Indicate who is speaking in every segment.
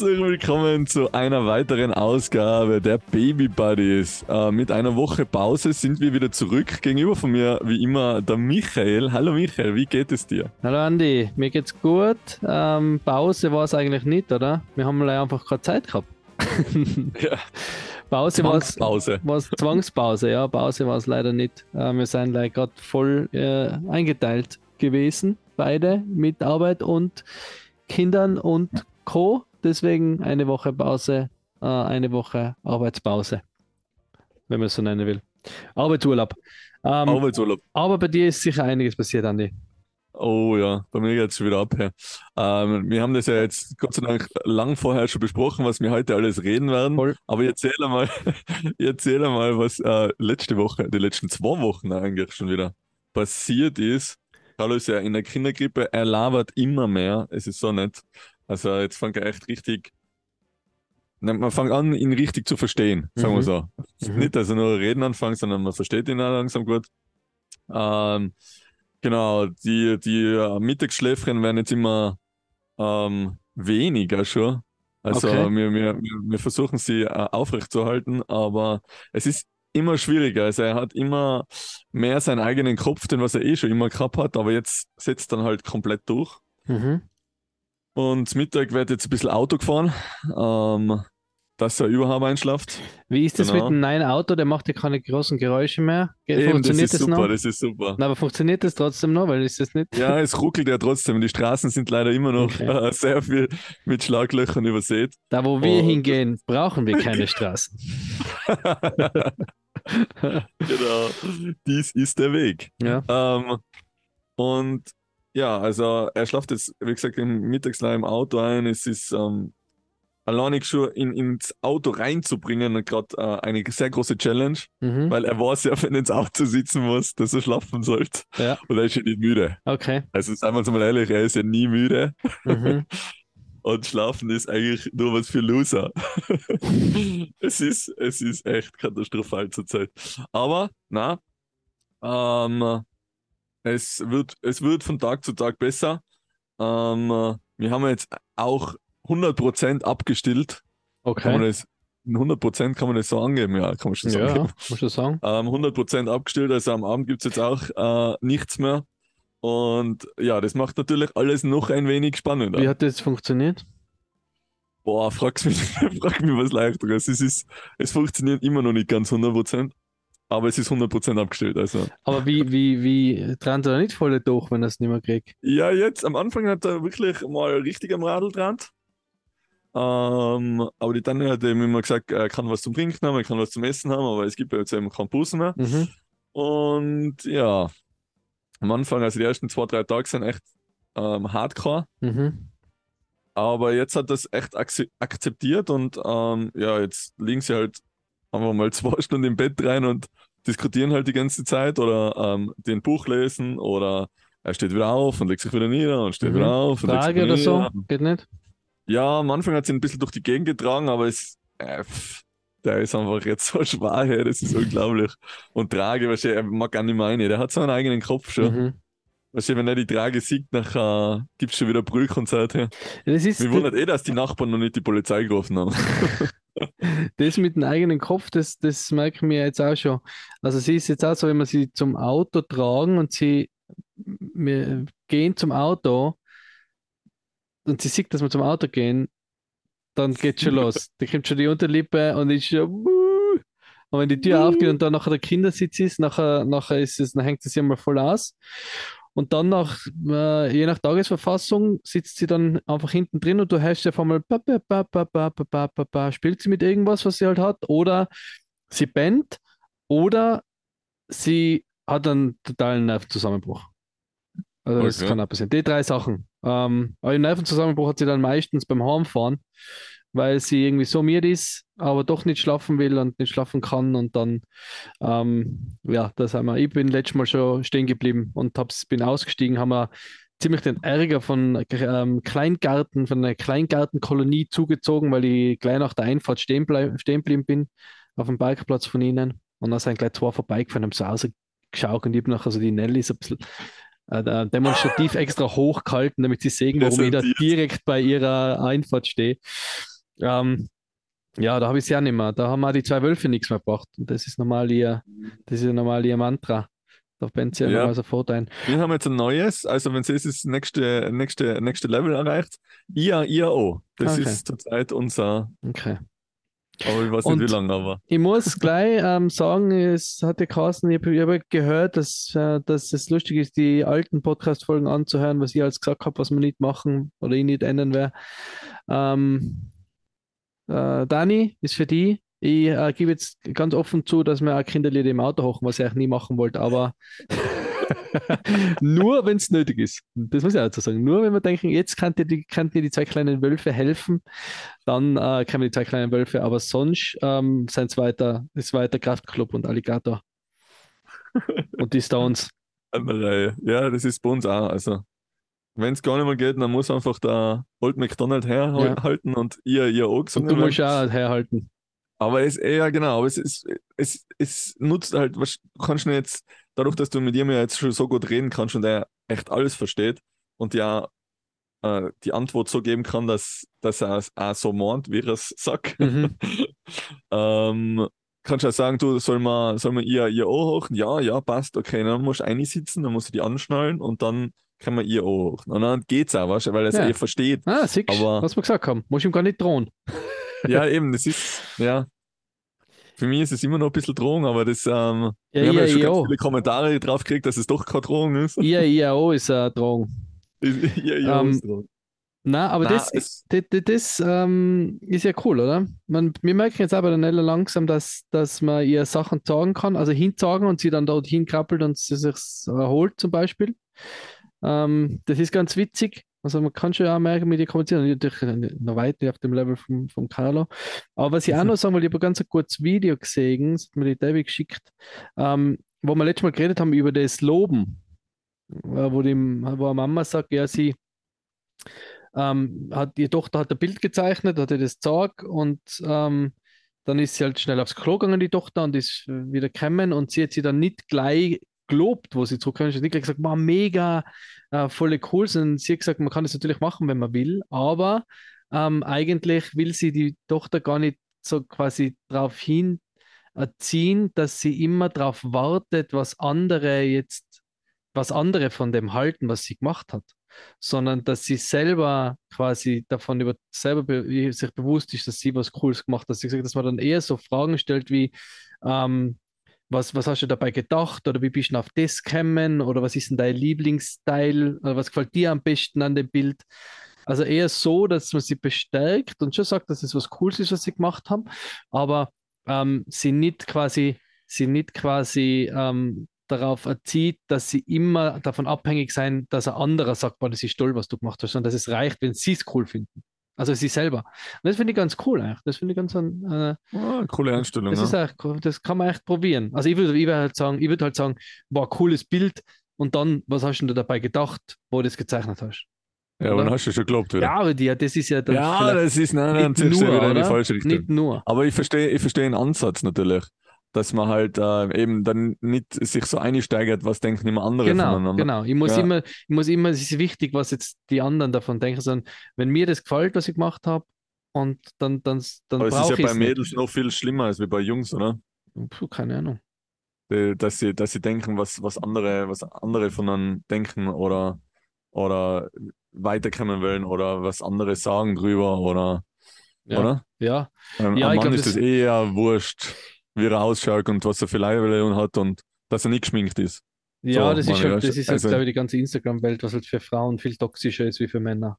Speaker 1: herzlich willkommen zu einer weiteren Ausgabe der Baby Buddies. Äh, mit einer Woche Pause sind wir wieder zurück. Gegenüber von mir, wie immer, der Michael. Hallo Michael, wie geht es dir?
Speaker 2: Hallo Andi, mir geht's gut. Ähm, Pause war es eigentlich nicht, oder? Wir haben einfach keine Zeit gehabt.
Speaker 1: Ja.
Speaker 2: Pause war
Speaker 1: Zwangspause.
Speaker 2: es Zwangspause, ja. Pause war es leider nicht. Äh, wir sind leider gerade voll äh, eingeteilt gewesen, beide mit Arbeit und Kindern und Co. Deswegen eine Woche Pause, äh, eine Woche Arbeitspause, wenn man es so nennen will. Arbeitsurlaub. Ähm,
Speaker 1: Arbeitsurlaub.
Speaker 2: aber bei dir ist sicher einiges passiert, Andi.
Speaker 1: Oh ja, bei mir geht es schon wieder ab. Ja. Ähm, wir haben das ja jetzt Gott sei Dank lang vorher schon besprochen, was wir heute alles reden werden.
Speaker 2: Voll.
Speaker 1: Aber ich erzähle mal, ich erzähle mal, was äh, letzte Woche, die letzten zwei Wochen eigentlich schon wieder passiert ist. Carlo ist ja in der Kindergrippe, er labert immer mehr. Es ist so nett. Also jetzt fängt er echt richtig. Man fängt an, ihn richtig zu verstehen, sagen wir
Speaker 2: Mhm.
Speaker 1: so.
Speaker 2: Mhm.
Speaker 1: Nicht, dass er nur reden anfängt, sondern man versteht ihn auch langsam gut. Ähm, genau, die, die äh, Mittagsschläfchen werden jetzt immer ähm, weniger schon. Also
Speaker 2: Okay.
Speaker 1: wir, wir, wir wir versuchen sie äh, aufrechtzuerhalten, aber es ist immer schwieriger. Also er hat immer mehr seinen eigenen Kopf, den was er eh schon immer gehabt hat, aber jetzt setzt dann halt komplett durch.
Speaker 2: Mhm.
Speaker 1: Und Mittag wird jetzt ein bisschen Auto gefahren, ähm, dass er überhaupt einschlaft.
Speaker 2: Wie ist das
Speaker 1: Genau.
Speaker 2: mit dem neuen Auto? Der macht ja keine großen Geräusche mehr.
Speaker 1: Eben, das
Speaker 2: funktioniert
Speaker 1: ist
Speaker 2: das,
Speaker 1: super,
Speaker 2: noch?
Speaker 1: das ist super.
Speaker 2: Na, aber funktioniert das trotzdem noch? Weil ist das nicht.
Speaker 1: Ja, es ruckelt ja trotzdem. Die Straßen sind leider immer noch
Speaker 2: Okay.
Speaker 1: äh, sehr viel mit Schlaglöchern übersät.
Speaker 2: Da, wo wir
Speaker 1: Oh.
Speaker 2: hingehen, brauchen wir keine Straßen.
Speaker 1: genau, dies ist der Weg.
Speaker 2: Ja.
Speaker 1: Ähm, und ja, also er schlaft jetzt, wie gesagt, im Mittagsleih im Auto ein. Es ist ähm, alleinig schon in, ins Auto reinzubringen, gerade äh, eine sehr große Challenge,
Speaker 2: Mhm.
Speaker 1: weil er weiß ja, wenn er ins Auto sitzen muss, dass er schlafen sollte.
Speaker 2: Ja.
Speaker 1: Und er ist ja nicht müde.
Speaker 2: Okay.
Speaker 1: Also seien wir uns mal ehrlich, er ist ja nie müde.
Speaker 2: Mhm.
Speaker 1: Und schlafen ist eigentlich nur was für Loser. es, ist, es ist echt katastrophal zurzeit. Aber, na, ähm, es, wird, es wird von Tag zu Tag besser. Ähm, wir haben jetzt auch 100% abgestillt. Kann man
Speaker 2: Okay.
Speaker 1: das, 100% kann man das so angeben? Ja, kann man schon
Speaker 2: Ja,
Speaker 1: sagen.
Speaker 2: muss ich sagen.
Speaker 1: Ähm, 100% abgestillt, also am Abend gibt es jetzt auch äh, nichts mehr. Und ja, das macht natürlich alles noch ein wenig spannender.
Speaker 2: Wie hat das funktioniert?
Speaker 1: Boah, frag's mich, frag mich was leichteres. Es ist, es funktioniert immer noch nicht ganz 100%, aber es ist 100% abgestellt. Also,
Speaker 2: Aber wie, wie, wie trennt er da nicht voll durch, wenn er es nicht mehr kriegt?
Speaker 1: ja, jetzt am Anfang hat er wirklich mal richtig am Radl dran. Ähm, aber die Tanja hat ihm immer gesagt, er kann was zum Trinken haben, er kann was zum Essen haben, aber es gibt ja jetzt eben keinen Bussen mehr.
Speaker 2: Mhm.
Speaker 1: Und ja, am Anfang, also die ersten zwei, drei Tage sind echt ähm, hardcore.
Speaker 2: Mhm.
Speaker 1: Aber jetzt hat das echt akze- akzeptiert und ähm, ja, jetzt liegen sie halt einfach mal zwei Stunden im Bett rein und diskutieren halt die ganze Zeit oder ähm, den Buch lesen oder er steht wieder auf und legt sich wieder nieder und steht
Speaker 2: Mhm.
Speaker 1: wieder auf und legt sich
Speaker 2: Frage oder so? Geht nicht?
Speaker 1: Ja, am Anfang hat sie ihn ein bisschen durch die Gegend getragen, aber es, äh, pff, der ist einfach jetzt so schwer, hey, das ist unglaublich. Und Trage, weißt du, er mag gar nicht rein, der hat so einen eigenen Kopf schon.
Speaker 2: Mhm.
Speaker 1: Weißt du, wenn er die Trage sieht, nachher gibt es schon wieder Brüche und so. Hey.
Speaker 2: Das ist
Speaker 1: Mir wundert eh, dass die Nachbarn noch nicht die Polizei gerufen haben.
Speaker 2: das mit dem eigenen Kopf, das, das merken wir jetzt auch schon. Also sie ist jetzt auch so, wenn wir sie zum Auto tragen und sie wir gehen zum Auto und sie sieht, dass wir zum Auto gehen, dann geht schon los. Da kommt schon die Unterlippe und ist schon und wenn die Tür aufgeht und dann nachher der Kindersitz ist, nachher, nachher ist es, dann hängt es sie mal voll aus. Und dann nach, äh, je nach Tagesverfassung, sitzt sie dann einfach hinten drin und du hörst auf einmal, ba, ba, ba, spielt sie mit irgendwas, was sie halt hat, oder sie bennt, oder sie hat einen totalen Nervenzusammenbruch. Also
Speaker 1: okay.
Speaker 2: das kann auch passieren. Die drei Sachen. Ähm, aber im Nervenzusammenbruch hat sie dann meistens beim Heimfahren weil sie irgendwie so müde ist, aber doch nicht schlafen will und nicht schlafen kann und dann, ähm, ja, das haben wir. Ich bin letztes Mal schon stehen geblieben und hab's, bin ausgestiegen, haben wir ziemlich den Ärger von ähm, Kleingarten, von einer Kleingartenkolonie zugezogen, weil ich gleich nach der Einfahrt stehen, bleib, stehen geblieben bin auf dem Parkplatz von ihnen und dann sind gleich zwei vorbeigefahren, haben so rausgeschaut und ich habe nachher so die Nelly so ein bisschen äh, demonstrativ extra hochgehalten, damit sie sehen, warum ich da direkt bei ihrer Einfahrt stehe. Ähm, ja, da habe ich es ja nicht mehr. Da haben auch die zwei Wölfe nichts mehr gebracht. Und das ist normal ihr, das ist normal ihr Mantra. Da brennt sie ja,
Speaker 1: Ja.
Speaker 2: sofort ein.
Speaker 1: Wir haben jetzt ein neues, also wenn es das nächste, nächste, nächste Level erreicht, IA, IAO. Das
Speaker 2: Okay.
Speaker 1: ist zurzeit unser,
Speaker 2: Okay.
Speaker 1: aber ich weiß
Speaker 2: Und-
Speaker 1: nicht wie lange, aber.
Speaker 2: Ich muss gleich ähm, sagen, es hatte Carsten, ich habe hab gehört, dass, äh, dass es lustig ist, die alten Podcast-Folgen anzuhören, was ich alles gesagt habe, was wir nicht machen oder ich nicht ändern werde. Ähm, äh, Dani, ist für die. Ich äh, gebe jetzt ganz offen zu, dass wir auch Kinderlieder im Auto hochen, was ich eigentlich nie machen wollte, aber nur wenn es nötig ist. Das muss ich auch dazu sagen. Nur wenn wir denken, jetzt kann dir die, kann dir die zwei kleinen Wölfe helfen, dann äh, wir die zwei kleinen Wölfe, aber sonst ähm, es weiter, ist weiter Kraftclub und Alligator. und die Stones.
Speaker 1: Ja, das ist bei uns auch. Also, wenn es gar nicht mehr geht, dann muss einfach der Old McDonald herhalten und ihr, ihr auch
Speaker 2: Und du musst auch herhalten.
Speaker 1: Aber es, ja, genau, aber es ist, es, es nutzt halt, was, du kannst nicht jetzt, dadurch, dass du mit ihm ja jetzt schon so gut reden kannst und er echt alles versteht und ja äh, die Antwort so geben kann, dass, dass er es auch so meint, wie er es sagt,
Speaker 2: Mhm.
Speaker 1: ähm, kannst du ja sagen, du, soll man, soll man ihr, ihr Ohr hochen? Ja, ja, passt, okay, dann musst du einsitzen, dann musst du die anschnallen und dann kann man ihr hochen. Und dann geht's auch, weißt du, weil er es
Speaker 2: Ja.
Speaker 1: eh versteht.
Speaker 2: Ah, siehst
Speaker 1: Aber-
Speaker 2: was wir gesagt haben. Muss ihm gar nicht drohen.
Speaker 1: Ja, eben, das ist, ja. Für mich ist es immer noch ein bisschen Drohung, aber das, ähm,
Speaker 2: Ja,
Speaker 1: wir haben ja schon ganz viele Kommentare drauf gekriegt, dass es doch keine Drohung ist.
Speaker 2: IAO ist eine Drohung.
Speaker 1: ja, ja,
Speaker 2: Ähm,
Speaker 1: ist Drohung.
Speaker 2: Na, aber
Speaker 1: Nein,
Speaker 2: das, das, das, das ähm, ist ja cool, oder? Man, wir merken jetzt aber dann langsam, dass, dass man ihr Sachen sagen kann, also hinzagen und sie dann dort hinkrabbelt und sie sich erholt zum Beispiel. Ähm, das ist ganz witzig. Also man kann schon auch merken, mit ihr kommunizieren. Natürlich noch weit nicht auf dem Level vom, vom Carlo. Aber was ich auch noch sagen wollte, ich habe ein ganz kurzes Video gesehen, das hat mir die Debbie geschickt, ähm, wo wir letztes Mal geredet haben über das Loben. Äh, Wo, die, wo eine Mama sagt, ja, sie ähm, hat, die Tochter hat ein Bild gezeichnet, hat ihr das gezeigt und ähm, dann ist sie halt schnell aufs Klo gegangen, die Tochter, und ist wieder gekommen und sie hat sie dann nicht gleich gelobt, wo sie hat nicht gleich gesagt, wow, mega, äh, voll cool, sondern sie hat gesagt, man kann das natürlich machen, wenn man will, aber ähm, eigentlich will sie die Tochter gar nicht so quasi darauf hin erziehen, dass sie immer darauf wartet, was andere jetzt, was andere von dem halten, was sie gemacht hat sondern dass sie selber quasi davon über selber be sich bewusst ist, dass sie was Cooles gemacht hat. Sie gesagt, dass man dann eher so Fragen stellt wie, ähm, was, was hast du dabei gedacht oder wie bist du auf das gekommen oder was ist denn dein Lieblingsteil oder was gefällt dir am besten an dem Bild? Also eher so, dass man sie bestärkt und schon sagt, dass es was Cooles ist, was sie gemacht haben, aber ähm, sie nicht quasi, sie nicht quasi ähm, darauf erzieht, dass sie immer davon abhängig sein, dass ein anderer sagt, boah, das ist toll, was du gemacht hast, sondern dass es reicht, wenn sie es cool finden. Also sie selber. Und das finde ich ganz cool eigentlich. Das finde ich ganz äh,
Speaker 1: Ah, coole Einstellung.
Speaker 2: das ist
Speaker 1: ja.
Speaker 2: echt, cool. das kann man echt probieren. Also ich würde ich würd halt sagen, ich würde halt sagen, boah, cooles Bild und dann, was hast du denn dabei gedacht, wo du das gezeichnet hast?
Speaker 1: ja, aber
Speaker 2: oder?
Speaker 1: dann hast du schon geglaubt wieder.
Speaker 2: Ja, aber die, das ist ja dann
Speaker 1: Ja, das ist, nein, dann
Speaker 2: nicht nur,
Speaker 1: wieder in die
Speaker 2: oder?
Speaker 1: falsche Richtung.
Speaker 2: Nicht nur.
Speaker 1: Aber ich verstehe, ich verstehe den Ansatz natürlich, dass man halt äh, eben dann nicht sich so einsteigert, was denken immer andere
Speaker 2: Genau,
Speaker 1: voneinander.
Speaker 2: genau. Ich muss
Speaker 1: Ja.
Speaker 2: immer, ich muss immer, es ist wichtig, was jetzt die anderen davon denken, sondern wenn mir das gefällt, was ich gemacht habe, und dann, dann, dann
Speaker 1: Aber es ist
Speaker 2: brauche
Speaker 1: ja
Speaker 2: ich
Speaker 1: bei
Speaker 2: es nicht.
Speaker 1: Mädels noch viel schlimmer als wie bei Jungs, oder?
Speaker 2: Puh, keine Ahnung.
Speaker 1: Dass sie, dass sie denken, was, was andere, was andere von einem denken oder, oder weiterkommen wollen oder was andere sagen drüber oder,
Speaker 2: Ja.
Speaker 1: oder?
Speaker 2: Ja,
Speaker 1: Ähm,
Speaker 2: Ja, ich
Speaker 1: Mann
Speaker 2: glaub,
Speaker 1: ist
Speaker 2: das-
Speaker 1: das eher wurscht, wie er ausschaut und was er für Leibele hat und dass er nicht geschminkt ist.
Speaker 2: ja,
Speaker 1: So,
Speaker 2: das ist
Speaker 1: meine
Speaker 2: halt, das ist halt,
Speaker 1: also-
Speaker 2: glaube ich, die ganze Instagram-Welt, was halt für Frauen viel toxischer ist wie für Männer.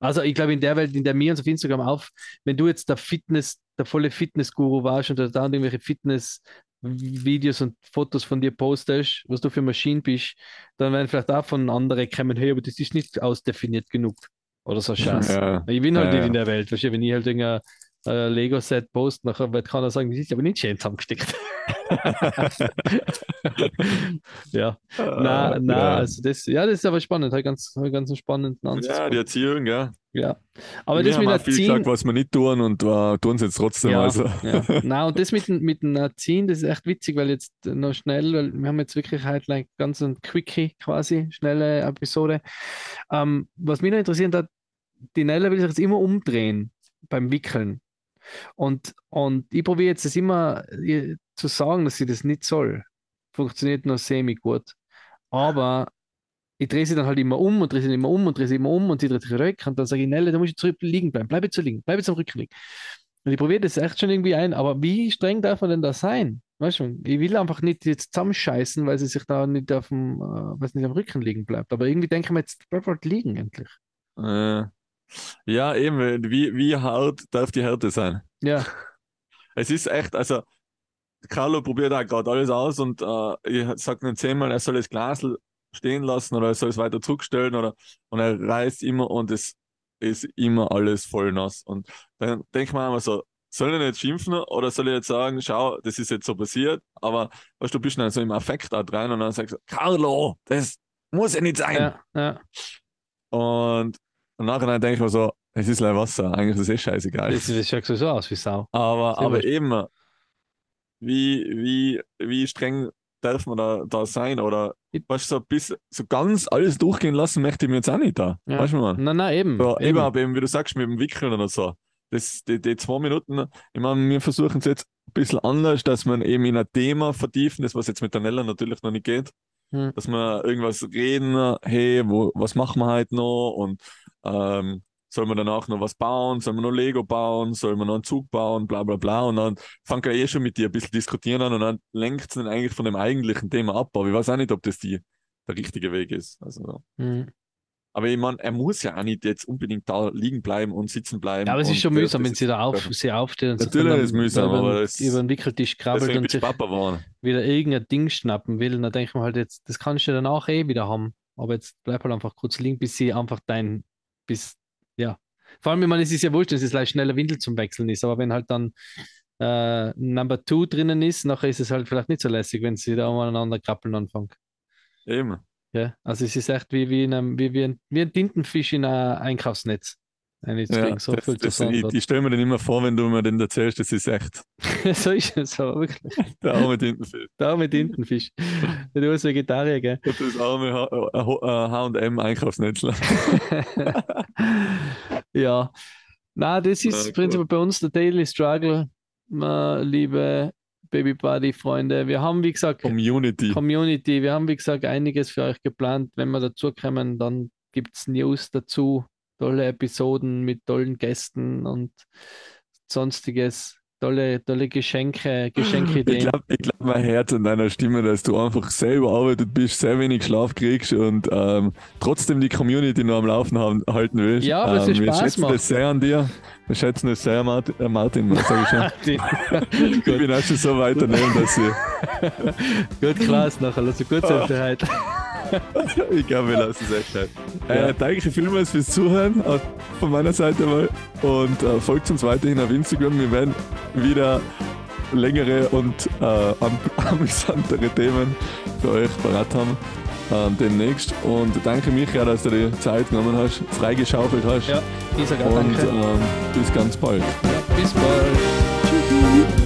Speaker 2: Also ich glaube, in der Welt, in der wir uns auf Instagram auf, wenn du jetzt der Fitness, der volle Fitness-Guru warst und da dann irgendwelche Fitness-Videos und Fotos von dir postest, was du für Maschinen bist, dann werden vielleicht auch von anderen kommen, hey, aber das ist nicht ausdefiniert genug. Oder so Scheiß.
Speaker 1: Ja,
Speaker 2: Ich bin halt
Speaker 1: Ja,
Speaker 2: nicht
Speaker 1: ja.
Speaker 2: in der Welt, weißt du, wenn ich halt irgendein äh, Lego-Set posten, nachher wird keiner sagen, das ist aber nicht schön zusammengesteckt. ja, na, na,
Speaker 1: ja.
Speaker 2: also das, ja, das ist aber spannend, hat ganz, hat ganz einen spannenden Ansatz.
Speaker 1: Ja, die Erziehung, ja.
Speaker 2: Ja. Aber
Speaker 1: wir
Speaker 2: das mit
Speaker 1: auch viel
Speaker 2: Erziehen,
Speaker 1: gesagt, was wir nicht tun und äh, tun es jetzt trotzdem.
Speaker 2: ja,
Speaker 1: Also.
Speaker 2: ja. Na, und das mit, dem- mit dem Erziehen, das ist echt witzig, weil jetzt noch schnell, weil wir haben jetzt wirklich halt like ganz ein Quickie quasi, schnelle Episode. Ähm, was mich noch interessiert hat, die Nella will sich jetzt immer umdrehen beim Wickeln. Und, und ich probiere jetzt das immer ihr zu sagen, dass sie das nicht soll. Funktioniert nur semi-gut. Aber ich drehe sie dann halt immer um und drehe sie immer um und drehe sie immer um und sie dreht sich weg. Und dann sage ich, Nelle, da musst du zurück liegen bleiben. Bleib jetzt so liegen. Bleib jetzt am Rücken liegen. Und ich probiere das echt schon irgendwie ein. Aber wie streng darf man denn da sein? Weißt du, ich will einfach nicht jetzt zusammenscheißen, weil sie sich da nicht auf dem, äh, weiß nicht, am Rücken liegen bleibt. Aber irgendwie denke ich mir jetzt, bleib halt liegen endlich.
Speaker 1: Äh, ja, eben, wie, wie hart darf die Härte sein?
Speaker 2: Ja,
Speaker 1: Es ist echt, also Carlo probiert auch gerade alles aus und äh, ich sag ihm zehnmal, er soll das Glas stehen lassen oder er soll es weiter zurückstellen oder und er reißt immer und es ist immer alles voll nass. Und dann denkt man immer so, soll ich nicht schimpfen oder soll ich jetzt sagen, schau, das ist jetzt so passiert, aber weißt, du du bist dann so im Affekt auch rein und dann sagst du, Carlo, das muss ja nicht sein.
Speaker 2: ja, ja.
Speaker 1: Und im Nachhinein denke ich mir so, es ist leider Wasser, eigentlich ist es eh scheißegal.
Speaker 2: Das, das schaut so aus wie Sau.
Speaker 1: Aber, aber eben, wie, wie, wie streng darf man da, da sein? Oder weißt du, so, bis, so ganz alles durchgehen lassen möchte ich mir jetzt auch nicht da.
Speaker 2: Ja.
Speaker 1: Weißt du, man?
Speaker 2: Nein, nein, eben.
Speaker 1: So,
Speaker 2: eben.
Speaker 1: eben, wie du sagst, mit dem Wickeln oder so. Das, die, die zwei Minuten, ich meine, wir versuchen es jetzt ein bisschen anders, dass man eben in ein Thema vertiefen, das was jetzt mit der Nella natürlich noch nicht geht,
Speaker 2: Hm.
Speaker 1: dass wir irgendwas reden, hey, wo, was machen wir heute noch und ähm, soll man danach noch was bauen, soll man noch Lego bauen, soll man noch einen Zug bauen, bla bla bla und dann fangen wir eh schon mit dir ein bisschen diskutieren an und dann lenkt es dann eigentlich von dem eigentlichen Thema ab, aber ich weiß auch nicht, ob das die, der richtige Weg ist. Also,
Speaker 2: Hm.
Speaker 1: aber ich meine, er muss ja auch nicht jetzt unbedingt da liegen bleiben und sitzen bleiben.
Speaker 2: Ja, aber es ist schon mühsam, wenn sie da auf, sie aufsteht und
Speaker 1: Natürlich
Speaker 2: dann
Speaker 1: ist es mühsam,
Speaker 2: über,
Speaker 1: aber das-
Speaker 2: über den Wickeltisch krabbelt und sich wieder irgendein Ding schnappen will. Dann denke ich mir halt jetzt, das kannst du danach eh wieder haben. Aber jetzt bleib halt einfach kurz liegen, bis sie einfach dein, bis, ja. Vor allem, ich meine, es ist ja wurscht, dass es leicht schneller Windel zum Wechseln ist, aber wenn halt dann äh, Number Two drinnen ist, nachher ist es halt vielleicht nicht so lässig, wenn sie da umeinander krabbeln anfangen.
Speaker 1: Eben.
Speaker 2: Ja, also es ist echt wie, wie, in einem, wie, wie, ein, wie ein Tintenfisch in einem Einkaufsnetz. Eine zu
Speaker 1: Ja.
Speaker 2: So
Speaker 1: das,
Speaker 2: fühlt
Speaker 1: das,
Speaker 2: sich
Speaker 1: ich, ich stelle mir den immer vor, wenn du mir den erzählst, das ist echt
Speaker 2: So ist es so, wirklich.
Speaker 1: der arme Tintenfisch.
Speaker 2: Da mit Tintenfisch. Du als Vegetarier, gell?
Speaker 1: Das arme H- äh, H&M Einkaufsnetzler.
Speaker 2: ja. Na, das ist
Speaker 1: Ja,
Speaker 2: prinzipiell bei uns der Daily Struggle, äh, liebe Baby Buddy Freunde. Wir haben, wie gesagt,
Speaker 1: Community.
Speaker 2: Community, wir haben, wie gesagt, einiges für euch geplant. Wenn wir dazu kommen, dann gibt es News dazu, tolle Episoden mit tollen Gästen und sonstiges. Tolle, tolle Geschenke,
Speaker 1: Ich
Speaker 2: Geschenkideen.
Speaker 1: glaube, ich glaub, mein Herz an deiner Stimme, dass du einfach selber arbeitet bist, sehr wenig Schlaf kriegst und ähm, trotzdem die Community noch am Laufen haben, halten willst.
Speaker 2: Ja, aber es
Speaker 1: ähm,
Speaker 2: ist
Speaker 1: wir
Speaker 2: Spaß
Speaker 1: schätzen
Speaker 2: macht.
Speaker 1: das sehr an dir. Wir schätzen es sehr, Martin. Äh, Martin sag ich bin auch schon so weit daneben, dass ich,
Speaker 2: Gut, Klaas, nachher, also gut sein für heute.
Speaker 1: ich glaube, wir lassen es echt.
Speaker 2: Ja.
Speaker 1: Äh, danke vielmals fürs Zuhören von meiner Seite mal und äh, folgt uns weiterhin auf Instagram. Wir werden wieder längere und äh, am amüsantere Themen für euch parat haben ähm, demnächst. Und danke Micha, dass du die Zeit genommen hast, freigeschaufelt hast.
Speaker 2: Ja, ich sage
Speaker 1: und ähm, bis ganz bald.
Speaker 2: Ja, bis bald. Tschüss.